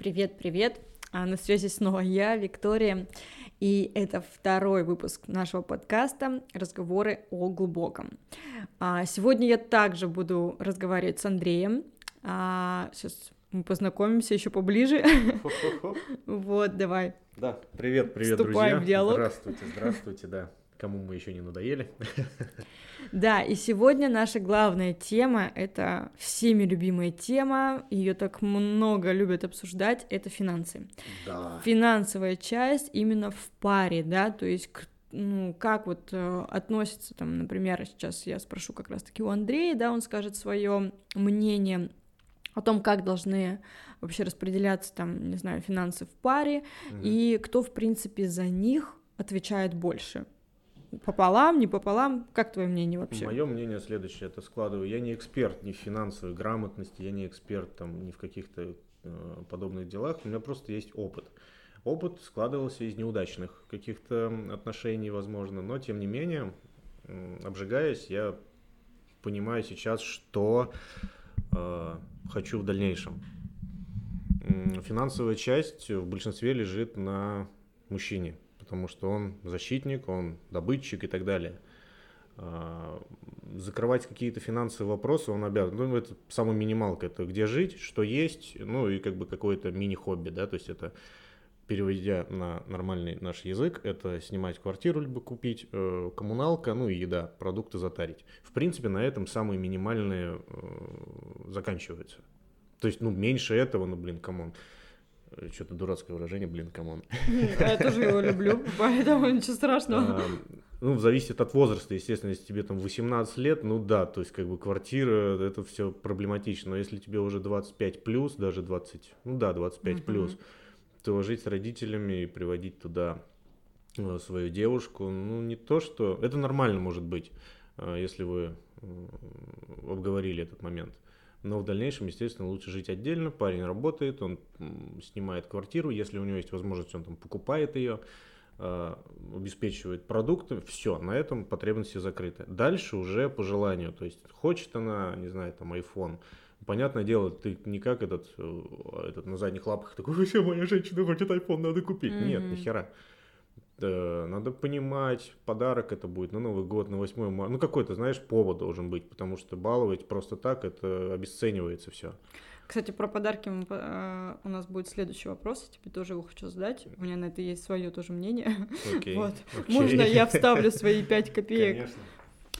Привет, привет! А на связи снова я, Виктория, и это второй выпуск нашего подкаста «Разговоры о глубоком». А сегодня я также буду разговаривать с Андреем. А сейчас мы познакомимся еще поближе. Вот, давай. Да, привет, привет, Вступаем друзья. в диалог. Здравствуйте, здравствуйте, да. Кому мы еще не надоели. Да, и сегодня наша главная тема — это всеми любимая тема, ее так много любят обсуждать, это финансы. Да. Финансовая часть именно в паре, да, то есть ну, как вот э, относится, там, например, сейчас я спрошу как раз-таки у Андрея, да, он скажет свое мнение о том, как должны вообще распределяться, там, не знаю, финансы в паре, Мгм. и кто, в принципе, за них отвечает больше. Пополам, не пополам, как твое мнение вообще? Мое мнение следующее, это складываю. Я не эксперт ни в финансовой грамотности, я не эксперт там ни в каких-то э, подобных делах, у меня просто есть опыт. Опыт складывался из неудачных каких-то отношений, возможно, но тем не менее, обжигаясь, я понимаю сейчас, что э, хочу в дальнейшем. Финансовая часть в большинстве лежит на мужчине, потому что он защитник, он добытчик и так далее. А, Закрывать какие-то финансовые вопросы он обязан. Ну, это самая минималка, это где жить, что есть, ну и как бы какое-то мини-хобби, да, то есть это переводя на нормальный наш язык, это снимать квартиру либо купить, э, коммуналка, ну и еда, продукты затарить. В принципе, на этом самые минимальные э, заканчиваются. То есть, ну, меньше этого, ну, блин, come on. Что-то дурацкое выражение, блин, come on. Я тоже его люблю, поэтому ничего страшного. А, Ну, зависит от возраста, естественно, если тебе там 18 лет, ну да, то есть как бы квартира, это все проблематично, но если тебе уже 25 плюс, даже 20, ну да, 25 плюс, то жить с родителями и приводить туда э, свою девушку, ну не то, что... Это нормально может быть, э, если вы м, обговорили этот момент. Но в дальнейшем, естественно, лучше жить отдельно. Парень работает, он снимает квартиру, если у него есть возможность, он там покупает ее, э, обеспечивает продукты, все, на этом потребности закрыты. Дальше уже по желанию, то есть хочет она, не знаю, там iPhone, понятное дело, ты не как этот, э, этот на задних лапах такой, все, моя женщина хочет iPhone, надо купить. Нет, Мгм. нихера. Э, Надо понимать, подарок это будет на Новый год, на 8 марта. Ну, какой-то, знаешь, повод должен быть, потому что баловать просто так, это обесценивается все. Кстати, про подарки мы э, у нас будет следующий вопрос, я тебе тоже его хочу задать. У меня на это есть свое тоже мнение. Окей. Вот. окей. Можно я вставлю свои пять копеек? Конечно.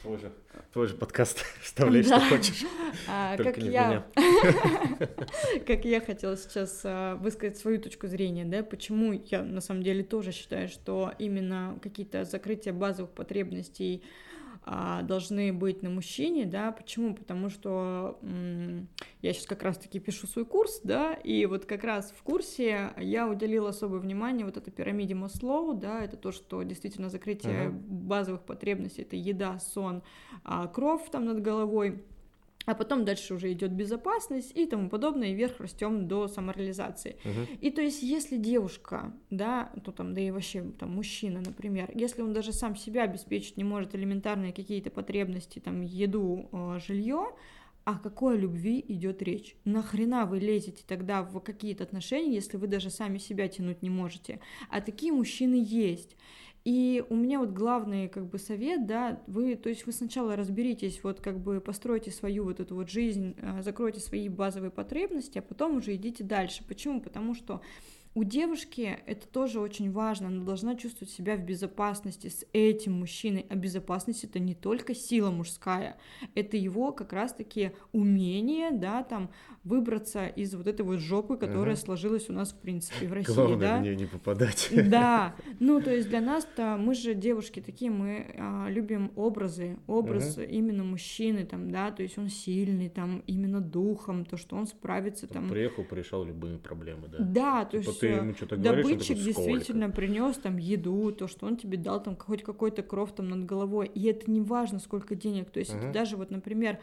Твой же, твой же подкаст вставляй, что хочешь. А, Только как не я, как я хотела сейчас а, высказать свою точку зрения, да, почему я на самом деле тоже считаю, что именно какие-то закрытия базовых потребностей должны быть на мужчине, да, почему? Потому что я сейчас как раз-таки пишу свой курс, да, и вот как раз в курсе я уделила особое внимание вот этой пирамиде Маслоу, да, это то, что действительно закрытие Мгм. базовых потребностей, это еда, сон, а, кровь там над головой, а потом дальше уже идет безопасность и тому подобное, и вверх растем до самореализации. Мгм. И то есть, если девушка, да, то там, да и вообще там мужчина, например, если он даже сам себя обеспечить не может элементарные какие-то потребности, там, еду, жилье, о какой любви идет речь? Нахрена вы лезете тогда в какие-то отношения, если вы даже сами себя тянуть не можете? А такие мужчины есть. И у меня вот главный как бы совет, да, вы, то есть вы сначала разберитесь, вот как бы постройте свою вот эту вот жизнь, э, закройте свои базовые потребности, а потом уже идите дальше. Почему? Потому что у девушки это тоже очень важно, она должна чувствовать себя в безопасности с этим мужчиной, а безопасность это не только сила мужская, это его как раз-таки умение, да, там, выбраться из вот этой вот жопы, которая Мгм. сложилась у нас, в принципе, в России, Главное да. мне не попадать. Да, ну то есть для нас-то мы же девушки такие, мы а, любим образы, образ именно мужчины, там, да, то есть он сильный, там, именно духом, то, что он справится, там. Приехал, порешал любые проблемы, да. Да, то есть ты ему что-то говоришь, добытчик «Сколько?» действительно принес там еду, то, что он тебе дал там хоть какой-то кров там над головой, и это не важно, сколько денег, то есть это Мгм. даже вот, например,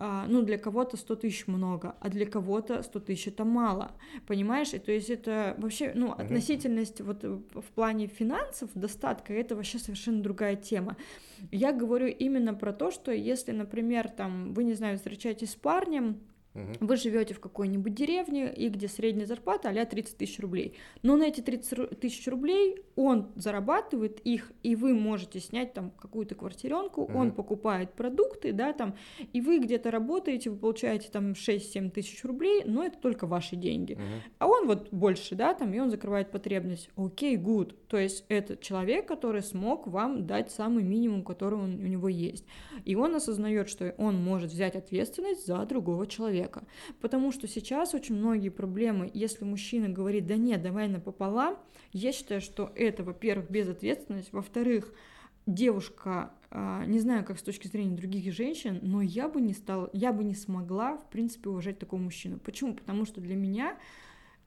а, ну, для кого-то 100 тысяч много, а для кого-то 100 тысяч это мало, понимаешь? И то есть это вообще, ну, относительность вот э, в плане финансов, достатка, это вообще совершенно другая тема. Я говорю именно про то, что если, например, там, вы, не знаю, встречаетесь с парнем, Вы живете в какой-нибудь деревне, и где средняя зарплата а 30 тысяч рублей. Но на эти 30 тысяч рублей он зарабатывает их, и вы можете снять там какую-то квартиренку, угу. он покупает продукты, да, там, и вы где-то работаете, вы получаете там 6-7 тысяч рублей, но это только ваши деньги. Угу. А он вот больше, да, там, и он закрывает потребность. Окей, okay, good. То есть это человек, который смог вам дать самый минимум, который он, у него есть. И он осознает, что он может взять ответственность за другого человека человека. Потому что сейчас очень многие проблемы, если мужчина говорит, да нет, давай напополам, я считаю, что это, во-первых, безответственность, во-вторых, девушка, а, не знаю, как с точки зрения других женщин, но я бы не стала, я бы не смогла, в принципе, уважать такого мужчину. Почему? Потому что для меня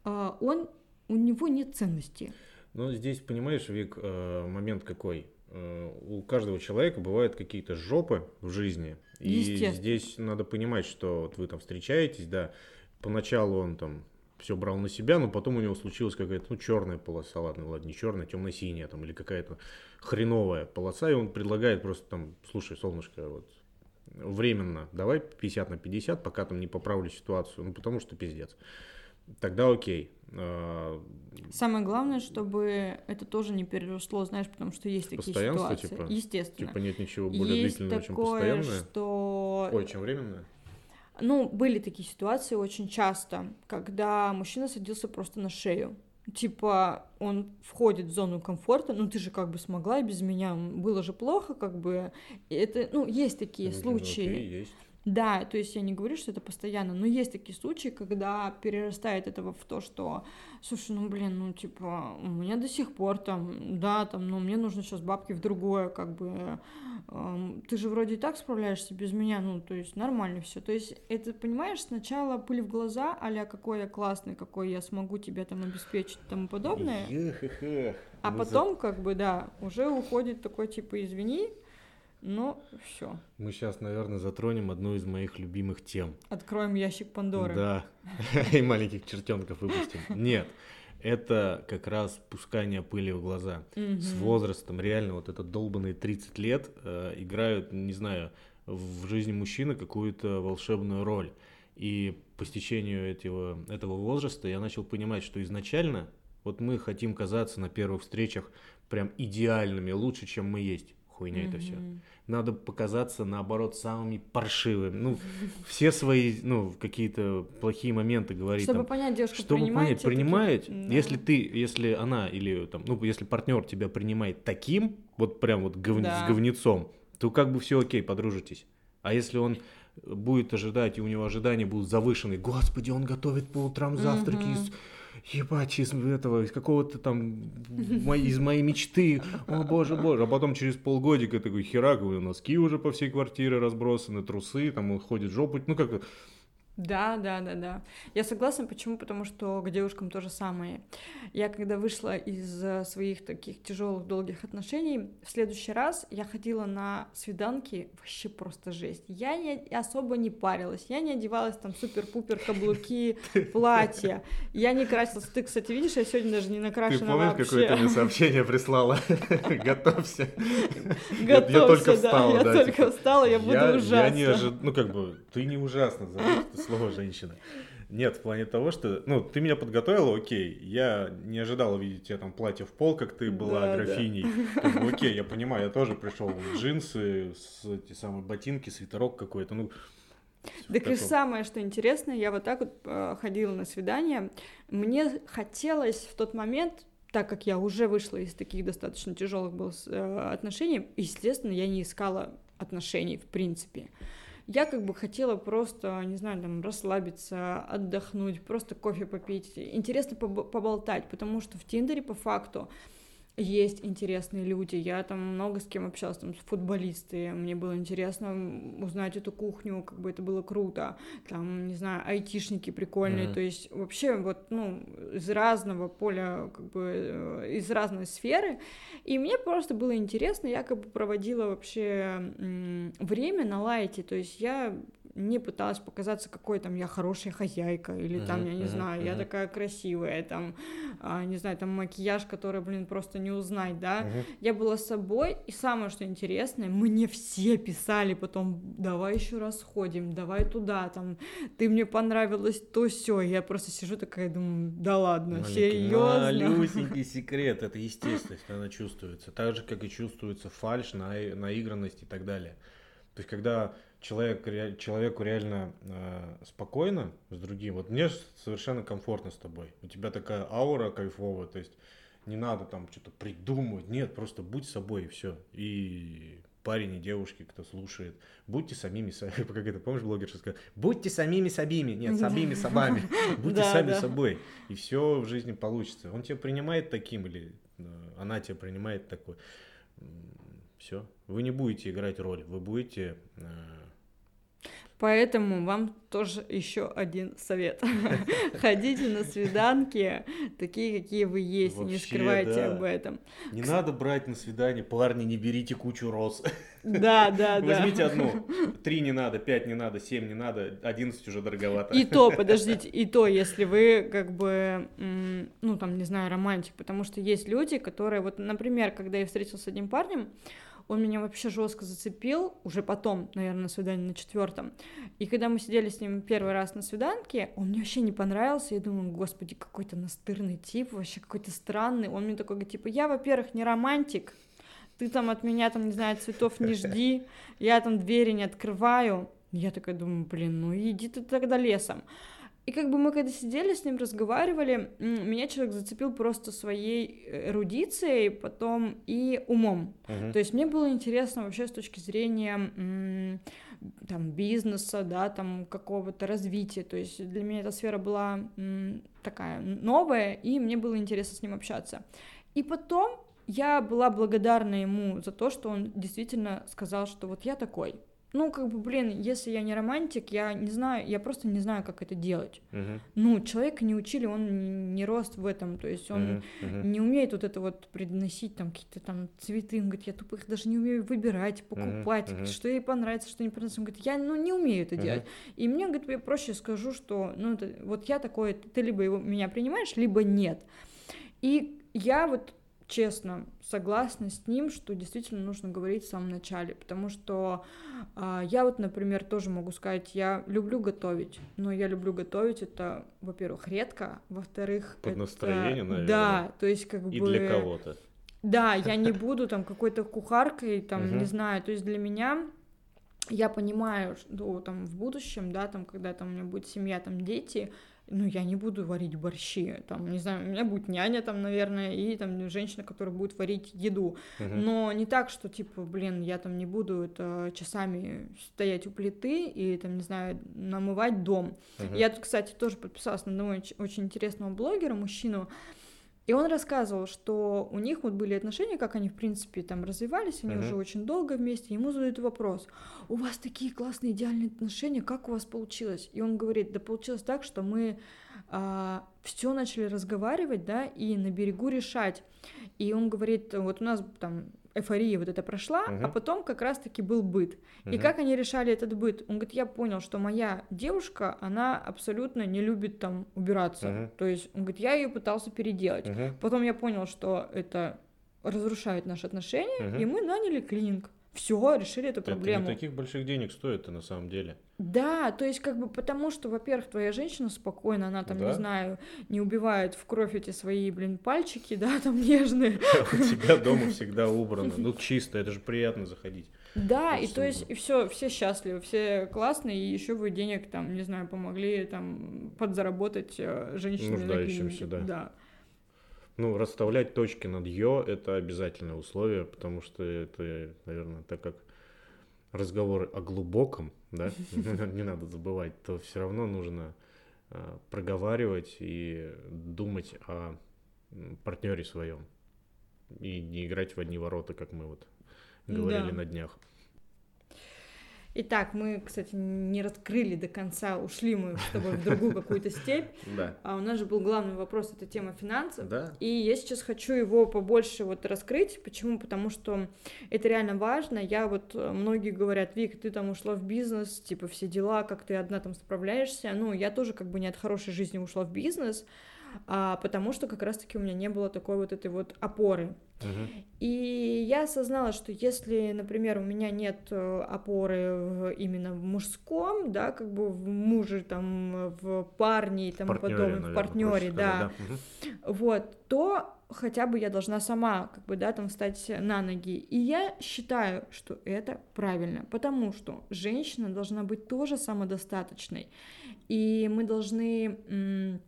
а, он, у него нет ценности. Ну, здесь, понимаешь, Вик, э, момент какой? Э, у каждого человека бывают какие-то жопы в жизни, и здесь надо понимать, что вот вы там встречаетесь, да, поначалу он там все брал на себя, но потом у него случилась какая-то, ну, черная полоса, ладно, ладно, не черная, темно-синяя там, или какая-то хреновая полоса, и он предлагает просто там, слушай, солнышко, вот, временно, давай 50 на 50, пока там не поправлю ситуацию, ну, потому что пиздец. Тогда окей. А, Самое главное, чтобы это тоже не переросло, знаешь, потому что есть такие ситуации. Типа, Естественно. Типа нет ничего более есть длительного, такое, чем постоянное. Что... Ой, чем временное. Ну, были такие ситуации очень часто, когда мужчина садился просто на шею. Типа, он входит в зону комфорта, ну ты же как бы смогла и без меня, было же плохо, как бы. Это, ну, есть такие ну, случаи. Окей, есть. Да, то есть я не говорю, что это постоянно, но есть такие случаи, когда перерастает этого в то, что, слушай, ну блин, ну типа, у меня до сих пор там, да, там, ну мне нужно сейчас бабки в другое, как бы, э, ты же вроде и так справляешься без меня, ну то есть нормально все, то есть это, понимаешь, сначала пыль в глаза, аля какой я классный, какой я смогу тебя там обеспечить и тому подобное, а потом, как бы, да, уже уходит такой, типа, извини, ну, все. Мы сейчас, наверное, затронем одну из моих любимых тем. Откроем ящик Пандоры. Да, и маленьких чертенков выпустим. Нет, это как раз пускание пыли в глаза. С возрастом реально вот этот долбанные 30 лет э, играют, не знаю, в жизни мужчины какую-то волшебную роль. И по стечению этого, этого возраста я начал понимать, что изначально вот мы хотим казаться на первых встречах прям идеальными, лучше, чем мы есть хуйня mm-hmm. это все. Надо показаться, наоборот, самыми паршивыми. Ну, все свои, ну, какие-то плохие моменты говорить. Чтобы там, понять, девушка Чтобы понять, принимает. Да. Если ты, если она или там, ну, если партнер тебя принимает таким, вот прям вот гов... да. с говнецом, то как бы все окей, подружитесь. А если он будет ожидать, и у него ожидания будут завышены, господи, он готовит по утрам завтраки mm-hmm. из ебать, из этого, из какого-то там, из моей мечты, о боже, боже. А потом через полгодика такой херак, носки уже по всей квартире разбросаны, трусы, там он ходит жопу, ну как да, да, да, да. Я согласна, почему? Потому что к девушкам то же самое. Я когда вышла из э, своих таких тяжелых долгих отношений, в следующий раз я ходила на свиданки, вообще просто жесть. Я не, особо не парилась, я не одевалась там супер-пупер каблуки, платья, я не красилась. Ты, кстати, видишь, я сегодня даже не накрашена Ты помнишь, вообще. какое ты мне сообщение прислала? Готовься. Готовься, я только встала, Я только типа. встала, я буду ужасна. Я не ну как бы, ты не ужасно, слово женщина. Нет, в плане того, что, ну, ты меня подготовила, окей, я не ожидал увидеть тебя там платье в пол, как ты была да, графиней. Да. Как бы, окей, я понимаю, я тоже пришел в джинсы, с эти самые ботинки, свитерок какой-то, ну, да, и самое, что интересно, я вот так вот э, ходила на свидание. Мне хотелось в тот момент, так как я уже вышла из таких достаточно тяжелых был э, отношений, естественно, я не искала отношений в принципе. Я как бы хотела просто, не знаю, там, расслабиться, отдохнуть, просто кофе попить. Интересно поболтать, потому что в Тиндере по факту есть интересные люди. Я там много с кем общалась, там, футболисты. Мне было интересно узнать эту кухню, как бы это было круто. Там, не знаю, айтишники прикольные. Mm-hmm. То есть вообще вот, ну, из разного поля, как бы, э, из разной сферы. И мне просто было интересно, я как бы проводила вообще время на лайте. То есть я не пыталась показаться, какой там я хорошая хозяйка, или uh-huh, там, я не uh-huh, знаю, uh-huh. я такая красивая, там, а, не знаю, там макияж, который, блин, просто не узнать, да. Uh-huh. Я была собой, и самое, что интересное, мне все писали потом, давай еще раз сходим, давай туда, там, ты мне понравилась, то все. Я просто сижу такая, думаю, да ладно, серьезно. Малюсенький секрет, это естественность, она чувствуется, так же, как и чувствуется фальш, наигранность и так далее. То есть, когда человек, человеку реально э, спокойно с другим, вот мне совершенно комфортно с тобой. У тебя такая аура кайфовая, то есть не надо там что-то придумывать, нет, просто будь собой и все. И парень и девушки, кто слушает, будьте самими собой, как это, помнишь, блогерша сказала, будьте самими собими, нет, самими собами, будьте сами собой, и все в жизни получится. Он тебя принимает таким или э, она тебя принимает такой. Все. Вы не будете играть роль, вы будете э, Поэтому вам тоже еще один совет. Ходите на свиданки, такие, какие вы есть, Вообще, не скрывайте да. об этом. Не надо брать на свидание, парни, не берите кучу роз. Да, да, да. Возьмите одну. Три не надо, пять не надо, семь не надо, одиннадцать уже дороговато. И то, подождите, и то, если вы как бы, ну там, не знаю, романтик, потому что есть люди, которые, вот, например, когда я встретился с одним парнем, он меня вообще жестко зацепил, уже потом, наверное, на свидании на четвертом. И когда мы сидели с ним первый раз на свиданке, он мне вообще не понравился. Я думаю, господи, какой-то настырный тип, вообще какой-то странный. Он мне такой, типа, я, во-первых, не романтик, ты там от меня, там, не знаю, цветов не жди, я там двери не открываю. Я такая думаю, блин, ну иди ты тогда лесом. И как бы мы когда сидели с ним, разговаривали, меня человек зацепил просто своей эрудицией, потом и умом. Uh-huh. То есть мне было интересно вообще с точки зрения там бизнеса, да, там какого-то развития. То есть для меня эта сфера была такая новая, и мне было интересно с ним общаться. И потом я была благодарна ему за то, что он действительно сказал, что вот я такой. Ну, как бы, блин, если я не романтик, я не знаю, я просто не знаю, как это делать. Uh-huh. Ну, человека не учили, он не рос в этом, то есть он uh-huh. Uh-huh. не умеет вот это вот приносить там какие-то там цветы, он говорит, я тупо их даже не умею выбирать, покупать, uh-huh. что ей понравится, что не понравится, он говорит, я, ну, не умею это uh-huh. делать. И мне, говорит, я проще скажу, что, ну, это, вот я такой, ты либо его, меня принимаешь, либо нет. И я вот честно согласна с ним, что действительно нужно говорить в самом начале, потому что а, я вот, например, тоже могу сказать, я люблю готовить, но я люблю готовить это, во-первых, редко, во-вторых, под это... настроение, наверное. Да, то есть как И бы. И для кого-то. Да, я не буду там какой-то кухаркой, там, не знаю, то есть для меня я понимаю, что там в будущем, да, там, когда там у меня будет семья, там дети, ну, я не буду варить борщи, там, не знаю, у меня будет няня там, наверное, и там женщина, которая будет варить еду, uh-huh. но не так, что, типа, блин, я там не буду это часами стоять у плиты и, там, не знаю, намывать дом. Uh-huh. Я тут, кстати, тоже подписалась на одного очень интересного блогера, мужчину, и он рассказывал, что у них вот были отношения, как они, в принципе, там развивались, они uh-huh. уже очень долго вместе. Ему задают вопрос: У вас такие классные идеальные отношения, как у вас получилось? И он говорит: Да получилось так, что мы а, все начали разговаривать, да, и на берегу решать. И он говорит: Вот у нас там эйфория вот это прошла, uh-huh. а потом как раз-таки был быт. Uh-huh. И как они решали этот быт? Он говорит, я понял, что моя девушка, она абсолютно не любит там убираться. Uh-huh. То есть, он говорит, я ее пытался переделать. Uh-huh. Потом я понял, что это разрушает наши отношения, uh-huh. и мы наняли клининг. Все, решили эту проблему. Это не таких больших денег стоит на самом деле. Да, то есть как бы потому, что, во-первых, твоя женщина спокойна, она там, да? не знаю, не убивает в кровь эти свои, блин, пальчики, да, там нежные. У тебя дома всегда убрано, ну чисто, это же приятно заходить. Да, и то есть, и все, все счастливы, все классные, и еще вы денег там, не знаю, помогли там подзаработать э, женщине. Нуждающимся, да. да. Ну, расставлять точки над «ё» — это обязательное условие, потому что это, наверное, так как разговор о глубоком, да, не надо забывать, то все равно нужно а, проговаривать и думать о партнере своем. И не играть в одни ворота, как мы вот говорили на днях. Итак, мы, кстати, не раскрыли до конца, ушли мы с тобой в другую какую-то степь. Да. А у нас же был главный вопрос, это тема финансов. Да. И я сейчас хочу его побольше вот раскрыть. Почему? Потому что это реально важно. Я вот, э, многие говорят, Вик, ты там ушла в бизнес, типа все дела, как ты одна там справляешься. Ну, я тоже как бы не от хорошей жизни ушла в бизнес, а, потому что как раз-таки у меня не было такой вот этой вот опоры. И я осознала, что если, например, у меня нет э, опоры в, именно в мужском, да, как бы в муже, там, в парне и тому подобное, в партнере, да, да. вот, то хотя бы я должна сама, как бы, да, там встать на ноги. И я считаю, что это правильно, потому что женщина должна быть тоже самодостаточной, и мы должны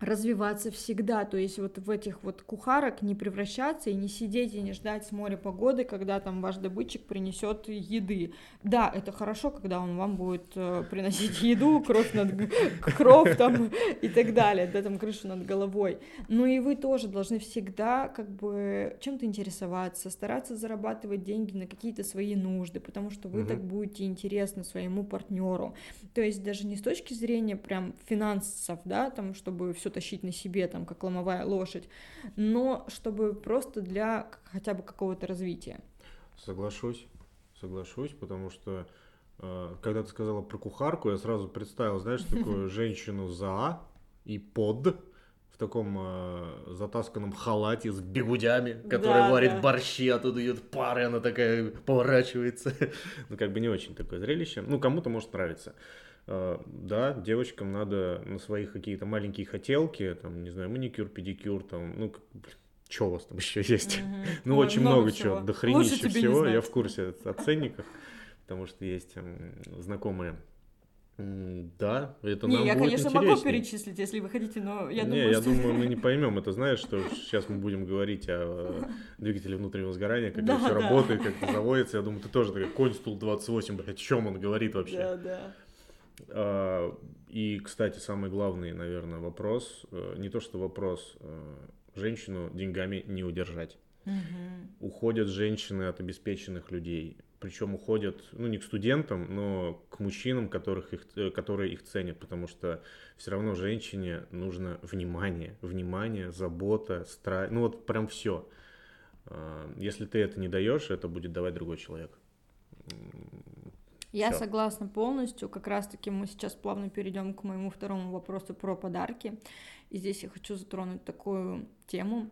развиваться всегда, то есть вот в этих вот кухарок не превращаться и не сидеть и не ждать с моря погоды, когда там ваш добытчик принесет еды. Да, это хорошо, когда он вам будет э, приносить еду, кровь над кровь там и так далее, да, там крышу над головой. Но и вы тоже должны всегда как бы чем-то интересоваться, стараться зарабатывать деньги на какие-то свои нужды, потому что вы угу. так будете интересны своему партнеру. То есть даже не с точки зрения прям финансов, да, там, чтобы все тащить на себе, там, как ломовая лошадь, но чтобы просто для хотя бы какого-то развития. Соглашусь, соглашусь, потому что э, когда ты сказала про кухарку, я сразу представил, знаешь, такую женщину за и под в таком э, затасканном халате с бегудями, который да, варит да. борщи, оттуда идет пары, она такая поворачивается. ну, как бы не очень такое зрелище. Ну, кому-то может нравиться. А, да, девочкам надо на свои какие-то маленькие хотелки, там, не знаю, маникюр, педикюр, там, ну, что у вас там еще есть? Mm-hmm. ну, Ой, очень много, много чего, до хренища всего, я в курсе о ценниках, потому что есть знакомые да, это не, нам я, будет конечно, интереснее. могу перечислить, если вы хотите, но я не, думаю, я что... думаю, мы не поймем. Это знаешь, что сейчас мы будем говорить о двигателе внутреннего сгорания, как да, это все да. работает, как это заводится. Я думаю, ты тоже такой конь стул 28, блядь, о чем он говорит вообще? Да, да. А, и, кстати, самый главный, наверное, вопрос, э, не то что вопрос, э, женщину деньгами не удержать. Угу. Уходят женщины от обеспеченных людей, причем уходят, ну не к студентам, но к мужчинам, которых их, э, которые их ценят, потому что все равно женщине нужно внимание, внимание, забота, страх, ну вот прям все. А, если ты это не даешь, это будет давать другой человек. Я Всё. согласна полностью. Как раз-таки мы сейчас плавно перейдем к моему второму вопросу про подарки. И здесь я хочу затронуть такую тему.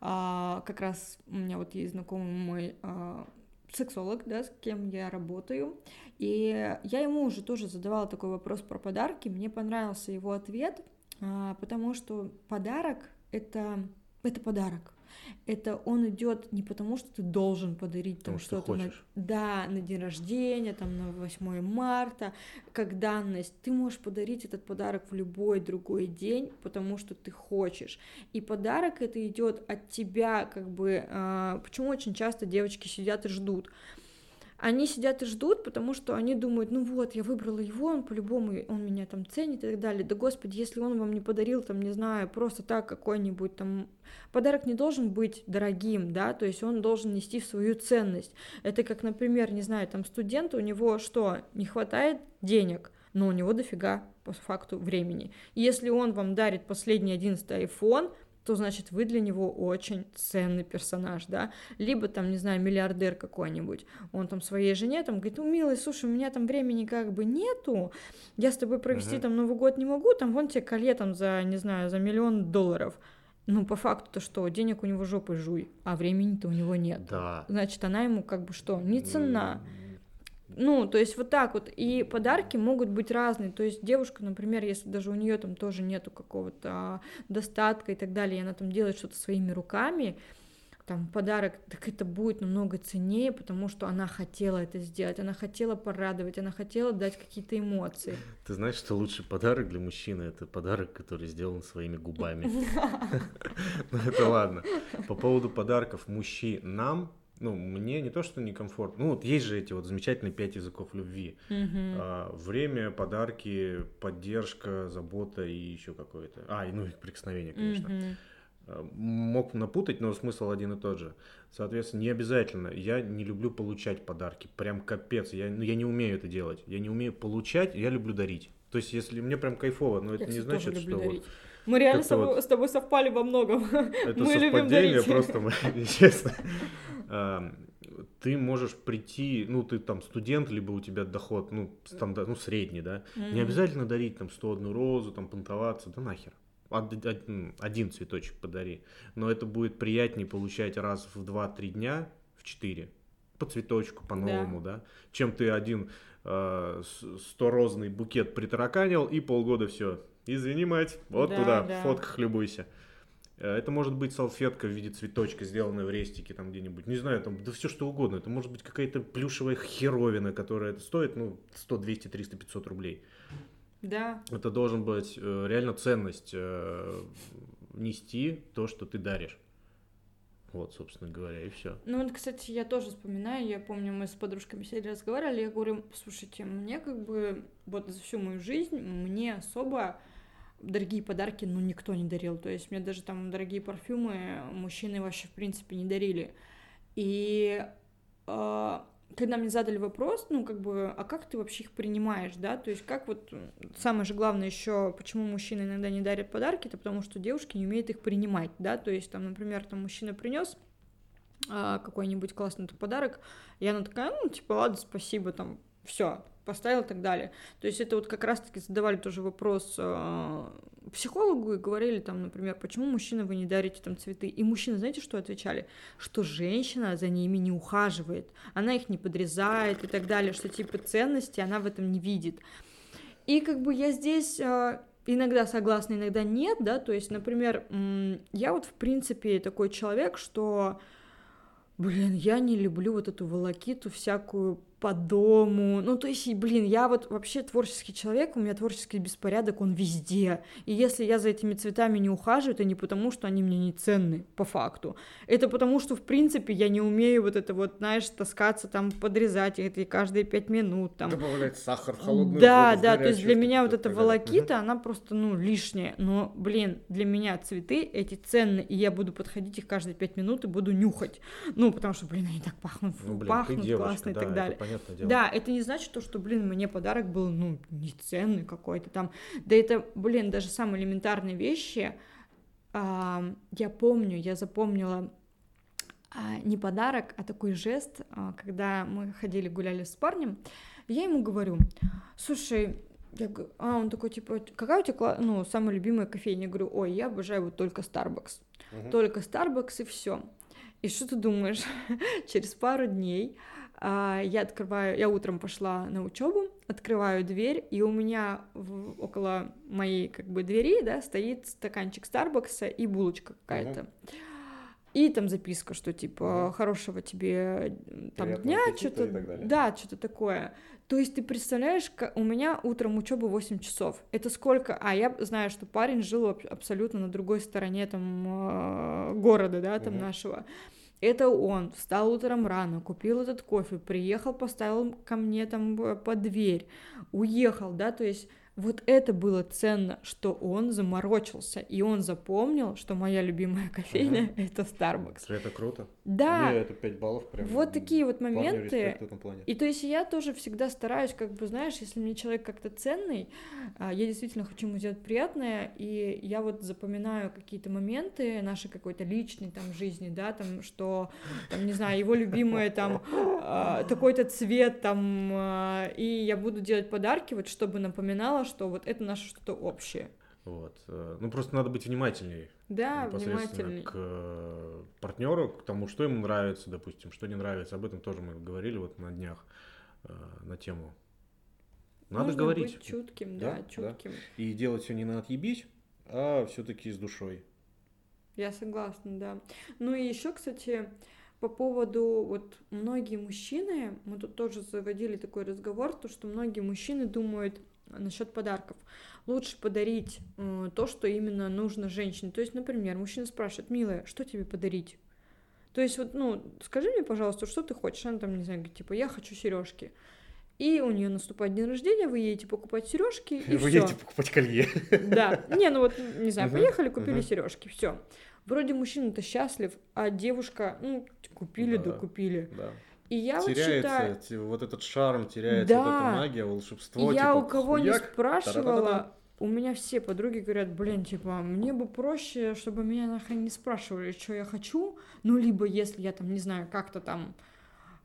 А, как раз у меня вот есть знакомый мой а, сексолог, да, с кем я работаю, и я ему уже тоже задавала такой вопрос про подарки, мне понравился его ответ, а, потому что подарок это это подарок это он идет не потому, что ты должен подарить там что-то, на, да, на день рождения, там на 8 марта, как данность. Ты можешь подарить этот подарок в любой другой день, потому что ты хочешь. И подарок это идет от тебя, как бы. Э, почему очень часто девочки сидят и ждут? Они сидят и ждут, потому что они думают, ну вот, я выбрала его, он по-любому, он меня там ценит и так далее. Да господи, если он вам не подарил, там, не знаю, просто так какой-нибудь там... Подарок не должен быть дорогим, да, то есть он должен нести свою ценность. Это как, например, не знаю, там студент, у него что, не хватает денег, но у него дофига по факту времени. Если он вам дарит последний 11 iPhone, то значит вы для него очень ценный персонаж, да, либо там, не знаю, миллиардер какой-нибудь, он там своей жене там говорит, ну, милый, слушай, у меня там времени как бы нету, я с тобой провести uh-huh. там Новый год не могу, там вон тебе колье там за, не знаю, за миллион долларов, ну, по факту-то что, денег у него жопы жуй, а времени-то у него нет. Да. Значит, она ему как бы что, не цена. Ну, то есть вот так вот. И подарки могут быть разные. То есть девушка, например, если даже у нее там тоже нету какого-то достатка и так далее, и она там делает что-то своими руками, там подарок, так это будет намного ценнее, потому что она хотела это сделать, она хотела порадовать, она хотела дать какие-то эмоции. Ты знаешь, что лучший подарок для мужчины это подарок, который сделан своими губами. Ну это ладно. По поводу подарков мужчинам ну, мне не то, что некомфортно. Ну, вот есть же эти вот замечательные пять языков любви. Mm-hmm. А, время, подарки, поддержка, забота и еще какое-то. А, и ну, и прикосновение, конечно. Mm-hmm. Э, мог напутать, но смысл один и тот же. Соответственно, не обязательно. Я не люблю получать подарки. Прям капец. Я, ну, я не умею это делать. Я не умею получать, я люблю дарить. То есть, если мне прям кайфово, но это я, не значит, что вот... Мы реально с тобой, вот... с тобой совпали во многом. Это мы совпадение просто, мы, честно. Ты можешь прийти, ну, ты там студент, либо у тебя доход, ну, стандарт, ну, средний, да. Не обязательно дарить там 101 розу, там, понтоваться, да нахер один цветочек подари. Но это будет приятнее получать раз в 2-3 дня, в 4, по цветочку, по-новому, да. да, чем ты один э, 100-розный букет притараканил и полгода все. Извини, мать, вот да, туда, да. в фотках любуйся. Э, это может быть салфетка в виде цветочка, сделанная в рестике там где-нибудь. Не знаю, там, да все что угодно. Это может быть какая-то плюшевая херовина, которая стоит, ну, 100, 200, 300, 500 рублей. Да. Это должен быть э, реально ценность э, нести то, что ты даришь. Вот, собственно говоря, и все. Ну, вот, кстати, я тоже вспоминаю, я помню, мы с подружками сидели, разговаривали, я говорю, слушайте, мне как бы вот за всю мою жизнь мне особо дорогие подарки, ну, никто не дарил. То есть мне даже там дорогие парфюмы мужчины вообще, в принципе, не дарили. И э, когда мне задали вопрос, ну, как бы, а как ты вообще их принимаешь, да, то есть как вот, самое же главное еще, почему мужчины иногда не дарят подарки, это потому что девушки не умеют их принимать, да, то есть там, например, там мужчина принес а, какой-нибудь классный подарок, и она такая, ну, типа, ладно, спасибо, там, все, поставил и так далее. То есть это вот как раз-таки задавали тоже вопрос э, психологу и говорили там, например, почему мужчина вы не дарите там цветы? И мужчины, знаете, что отвечали? Что женщина за ними не ухаживает, она их не подрезает и так далее, что типа ценности она в этом не видит. И как бы я здесь э, иногда согласна, иногда нет, да, то есть, например, я вот в принципе такой человек, что, блин, я не люблю вот эту волокиту всякую по дому. Ну, то есть, блин, я вот вообще творческий человек, у меня творческий беспорядок, он везде. И если я за этими цветами не ухаживаю, это не потому, что они мне не ценны, по факту. Это потому, что, в принципе, я не умею вот это вот, знаешь, таскаться, там, подрезать это каждые пять минут. Там. Добавлять сахар в холодную Да, воду, да, то есть для меня вот эта волокита, угу. она просто, ну, лишняя. Но, блин, для меня цветы эти ценные, и я буду подходить их каждые пять минут и буду нюхать. Ну, потому что, блин, они так пахнут, ну, блин, пахнут девушка, классно да, и так далее понятное дело. Да, это не значит то, что, блин, мне подарок был, ну, неценный какой-то там. Да это, блин, даже самые элементарные вещи. А, я помню, я запомнила а, не подарок, а такой жест, а, когда мы ходили, гуляли с парнем, я ему говорю, слушай, я, а он такой, типа, какая у тебя, ну, самая любимая кофейня? Я говорю, ой, я обожаю вот только Starbucks. Угу. Только Starbucks и все. И что ты думаешь? Через пару дней я открываю, я утром пошла на учебу, открываю дверь, и у меня в, около моей как бы двери, да, стоит стаканчик Старбакса и булочка какая-то. uh И там записка, что типа uh хорошего тебе там Приятного дня, что-то, да, что-то такое. То есть ты представляешь, у меня утром учеба 8 часов. Это сколько? А я знаю, что парень жил абсолютно на другой стороне там а, города, да, там uh нашего. Это он. Встал утром рано, купил этот кофе, приехал, поставил ко мне там под дверь, уехал, да, то есть вот это было ценно, что он заморочился, и он запомнил, что моя любимая кофейня uh-huh. это Starbucks. Это круто. Да. Мне это 5 баллов прям. Вот такие вот моменты. И то есть я тоже всегда стараюсь, как бы, знаешь, если мне человек как-то ценный, а, я действительно хочу ему сделать приятное, и я вот запоминаю какие-то моменты нашей какой-то личной там жизни, да, там, что, там, не знаю, его любимое там а, такой-то цвет там, а, и я буду делать подарки, вот чтобы напоминало что вот это наше что-то общее. Вот. Э, ну, просто надо быть внимательней. Да, внимательней. К э, партнеру, к тому, что ему нравится, допустим, что не нравится. Об этом тоже мы говорили вот на днях э, на тему. Надо Нужно говорить. быть чутким, да, да чутким. Да. И делать все не на отъебись, а все-таки с душой. Я согласна, да. Ну и еще, кстати, по поводу вот многие мужчины, мы тут тоже заводили такой разговор, то что многие мужчины думают, насчет подарков. Лучше подарить э, то, что именно нужно женщине. То есть, например, мужчина спрашивает, милая, что тебе подарить? То есть, вот, ну, скажи мне, пожалуйста, что ты хочешь? Она там, не знаю, говорит, типа, я хочу сережки. И у нее наступает день рождения, вы едете покупать сережки, и Вы всё. едете покупать колье. Да. Не, ну вот, не знаю, поехали, купили сережки, все. вроде мужчина-то счастлив, а девушка, ну, купили да, да купили. Да. И я теряется, вот считаю... вот этот шарм, теряется да. вот эта магия, волшебство. И я типа, у кого не хуяк, спрашивала, та-да-да-да. у меня все подруги говорят, блин, типа, мне бы проще, чтобы меня нахрен не спрашивали, что я хочу, ну, либо если я там, не знаю, как-то там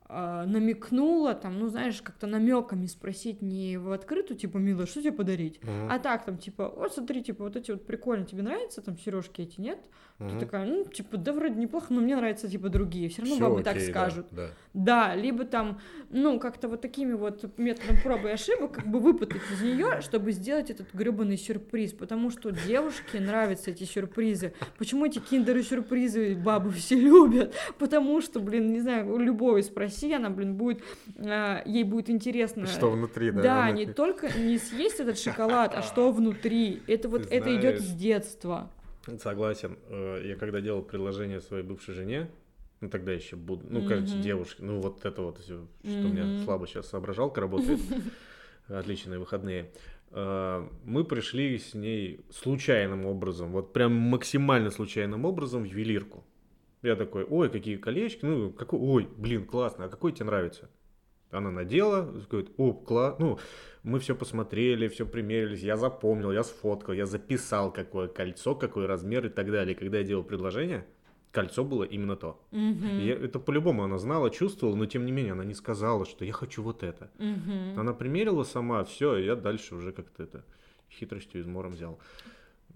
э, намекнула, там, ну, знаешь, как-то намеками спросить не в открытую, типа, милая, что тебе подарить, Мгм. а так, там, типа, вот смотри, типа, вот эти вот прикольно, тебе нравятся там сережки эти, нет? Ты Мгм. такая, ну, типа, да, вроде неплохо, но мне нравятся, типа, другие, все равно Всё бабы так окей, да, скажут. Да, Да, либо там, ну, как-то вот такими вот методом пробы и ошибок как бы выпутать из нее, чтобы сделать этот гребаный сюрприз, потому что девушке нравятся эти сюрпризы. Почему эти киндеры-сюрпризы бабы все любят? Потому что, блин, не знаю, у любой спроси, она, блин, будет, а, ей будет интересно. Что внутри, да? Да, она не только не съесть этот шоколад, а что внутри. Это вот, Ты это идет знаешь. с детства. Согласен. Э, Я когда делал предложение своей бывшей жене, ну тогда еще буду, ну кажется, Мгм. девушке, ну вот это вот все, что у меня слабо сейчас соображалка работает, отличные выходные. Э, Мы пришли с ней случайным образом, вот прям максимально случайным образом в ювелирку. Я такой, ой, какие колечки, ну, какой, ой, блин, классно, а какой тебе нравится? Она надела, говорит, о, класс, ну, мы все посмотрели, все примерились, я запомнил, я сфоткал, я записал, какое кольцо, какой размер и так далее. Когда я делал предложение, кольцо было именно то. Мгм. Я- это по-любому она знала, чувствовала, но тем не менее она не сказала, что я хочу вот это. Мгм. Она примерила сама, все, я дальше уже как-то это хитростью измором взял.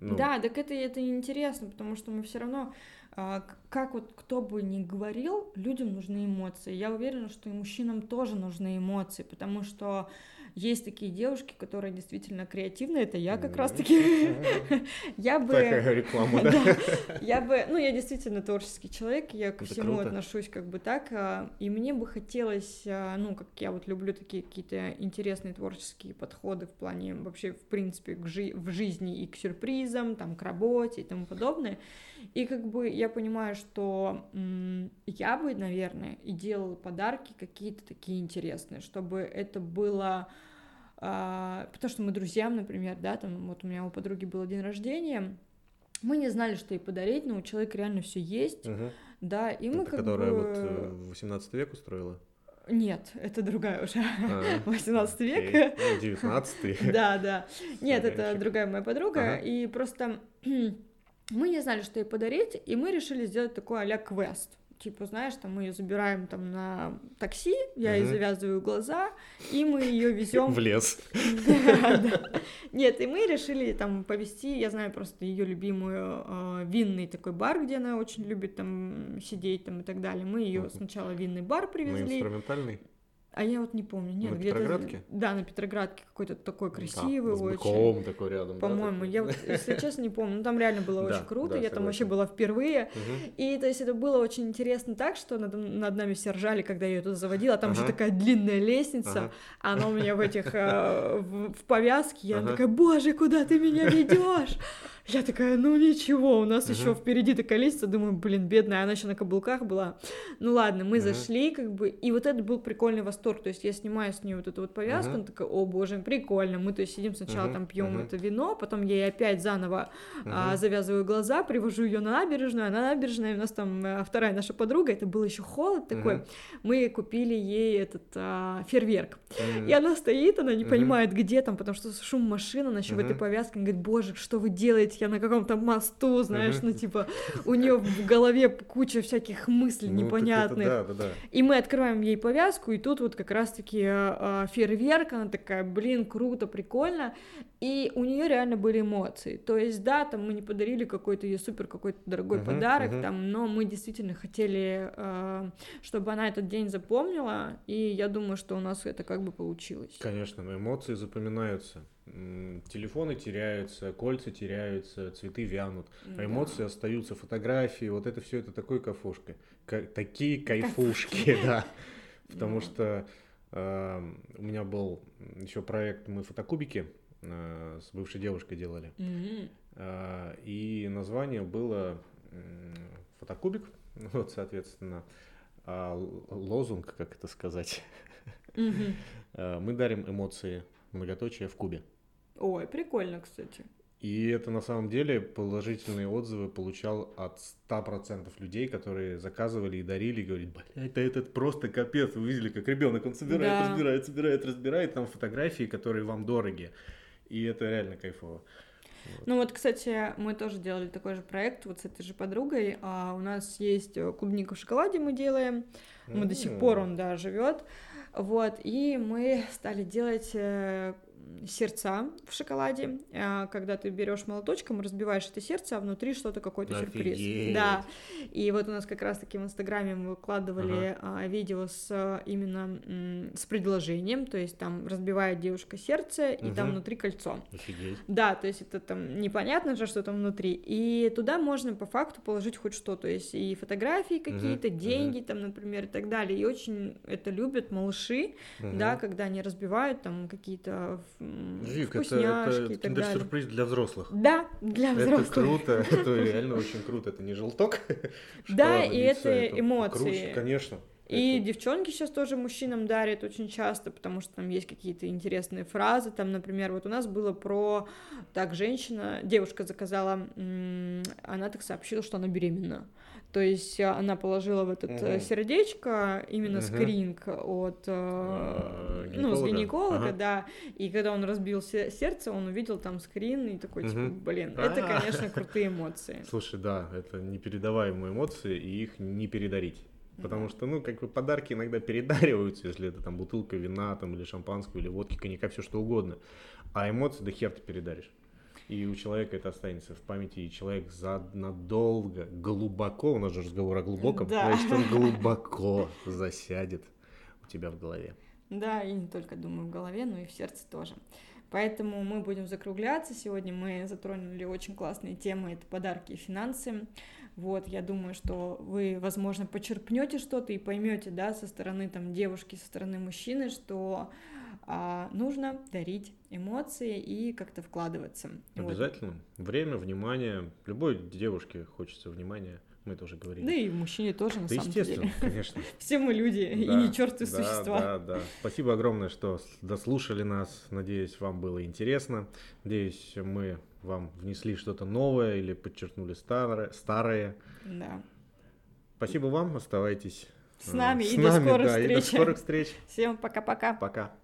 Ну, Да, так это, это интересно, потому что мы все равно, а, как вот кто бы ни говорил, людям нужны эмоции. Я уверена, что и мужчинам тоже нужны эмоции, потому что есть такие девушки, которые действительно креативны, это я как раз-таки. Я бы... Такая реклама, да? Я бы, ну, я действительно творческий человек, я ко всему отношусь как бы так, а, и мне бы хотелось, а, ну, как я вот люблю такие какие-то интересные творческие подходы в плане вообще, в принципе, в жизни и к сюрпризам, там, к работе и тому подобное. И как бы я понимаю, что я бы, наверное, и делала подарки какие-то такие интересные, чтобы это было а, потому что мы друзьям, например, да, там вот у меня у подруги был день рождения, мы не знали, что ей подарить, но у человека реально все есть, Мгм. да, и мы Это как которая бы... вот э, в 18 век устроила? Нет, это другая уже, А, 18 век. окей. Ну, 19 Да, да. Нет, это другая моя подруга, и просто мы не знали, что ей подарить, и мы решили сделать такой а-ля квест. Типа, знаешь, там мы ее забираем там на такси, я ей завязываю глаза, и мы ее везем В лес. Нет, и мы решили там повести, я знаю просто ее любимую э, винный такой бар, где она очень любит там сидеть там и так далее. Мы ее сначала винный бар привезли, инструментальный. А я вот не помню, нет, На где-то Петроградке? да, на Петроградке какой-то такой Да, красивый с очень. быком такой рядом. да, По-моему, такой. я вот, если честно, не помню, но там реально было Да, очень круто, да, я там вообще была впервые, и то есть это было очень интересно так, что над, нами все ржали, когда я ее туда заводила, а там еще такая длинная лестница, она у меня в этих, э, в, повязке, я такая, боже, куда ты меня ведешь? Я такая, ну ничего, у нас еще Ага. впереди такая лестница, думаю, блин, бедная, она еще на каблуках была. Ну ладно, мы Ага. зашли, как бы, и вот это был прикольный восторг, то есть я снимаю с нее вот эту вот повязку, Ага. она такая, о боже, прикольно, мы то есть сидим сначала Ага, там пьем ага. это вино, потом я ей опять заново а, Ага. завязываю глаза, привожу ее на набережную, а на набережной у нас там э, вторая наша подруга, это был еще холод такой, Мгм. мы купили ей этот а, фейерверк, М. и она стоит, она не Мгм. понимает, где там, потому что шум машин, она еще в этой повязке, она говорит, боже, что вы делаете, я на каком-то мосту, знаешь, ну типа у нее в голове куча всяких мыслей Ну, это непонятных. Да, да, да. И мы открываем ей повязку, и тут вот как раз-таки э, фейерверк, она такая, блин, круто, прикольно, и у нее реально были эмоции. То есть, да, там мы не подарили какой-то ей супер какой-то дорогой Мгм, подарок, мгм. там, но мы действительно хотели, э, чтобы она этот день запомнила, и я думаю, что у нас это как бы получилось. Конечно, но эмоции запоминаются. Телефоны теряются, кольца теряются, цветы вянут, а эмоции остаются, фотографии, вот это все это такой кайфушка. Ка- такие кайфушки, да. Потому что э, у меня был еще проект, мы фотокубики с бывшей девушкой делали. А, И название было фотокубик, вот, соответственно, а лозунг, как это сказать. А, мы дарим эмоции, многоточие в кубе. Ой, прикольно, кстати. И это на самом деле положительные отзывы получал от 100% людей, которые заказывали и дарили, и говорили, бля, это этот просто капец, вы видели, как ребенок, он собирает, да. разбирает, собирает, разбирает, там фотографии, которые вам дороги. И это реально кайфово. Вот. Ну вот, кстати, мы тоже делали такой же проект вот с этой же подругой. А у нас есть э, клубника в шоколаде мы делаем. Мы mm-hmm. до сих пор он, да, живет. Вот, и мы стали делать э, сердца в шоколаде, а, когда ты берешь молоточком, разбиваешь это сердце, а внутри что-то какой-то Офигеть. сюрприз. Да. И вот у нас как раз-таки в Инстаграме мы выкладывали ага. видео с именно с предложением, то есть там разбивает девушка сердце, и угу. там внутри кольцо. Офигеть. Да, то есть это там непонятно же, что там внутри. И туда можно по факту положить хоть что, то есть и фотографии какие-то, угу. деньги угу. там, например, и так далее. И очень это любят малыши, угу. да, когда они разбивают там какие-то Вик, это, это киндер-сюрприз для взрослых. Да, для взрослых. Это круто, это реально очень круто. Это не желток. Да, и это эмоции. Конечно. И это... девчонки сейчас тоже мужчинам дарят очень часто, потому что там есть какие-то интересные фразы. Там, например, вот у нас было про... Так, женщина, девушка заказала, она так сообщила, что она беременна. То есть э, она положила в этот угу. сердечко именно угу. скринг от а, ну, с гинеколога, ага. да. И когда он разбил сердце, он увидел там скрин и такой, типа, блин, А-а-а. это, конечно, крутые эмоции. Слушай, да, это непередаваемые эмоции, и их не передарить. Потому что, ну, как бы подарки иногда передариваются, если это там бутылка вина там, или шампанского, или водки, коньяка, все что угодно. А эмоции до хер ты передаришь и у человека это останется в памяти, и человек за надолго, глубоко, у нас же разговор о глубоком, да. значит, он глубоко засядет у тебя в голове. Да, и не только, думаю, в голове, но и в сердце тоже. Поэтому мы будем закругляться. Сегодня мы затронули очень классные темы, это подарки и финансы. Вот, я думаю, что вы, возможно, почерпнете что-то и поймете, да, со стороны там девушки, со стороны мужчины, что нужно дарить эмоции и как-то вкладываться. Обязательно. Вот. Время, внимание. Любой девушке хочется внимания. Мы тоже говорили. Да и мужчине тоже, на да самом естественно, деле. конечно. Все мы люди, да, и не черты да, существа. Да, да. Спасибо огромное, что дослушали нас. Надеюсь, вам было интересно. Надеюсь, мы вам внесли что-то новое или подчеркнули старое. старое. Да. Спасибо вам, оставайтесь с нами с и нами, до скорых да, встреч. И до скорых встреч. Всем пока-пока. Пока. -пока. пока.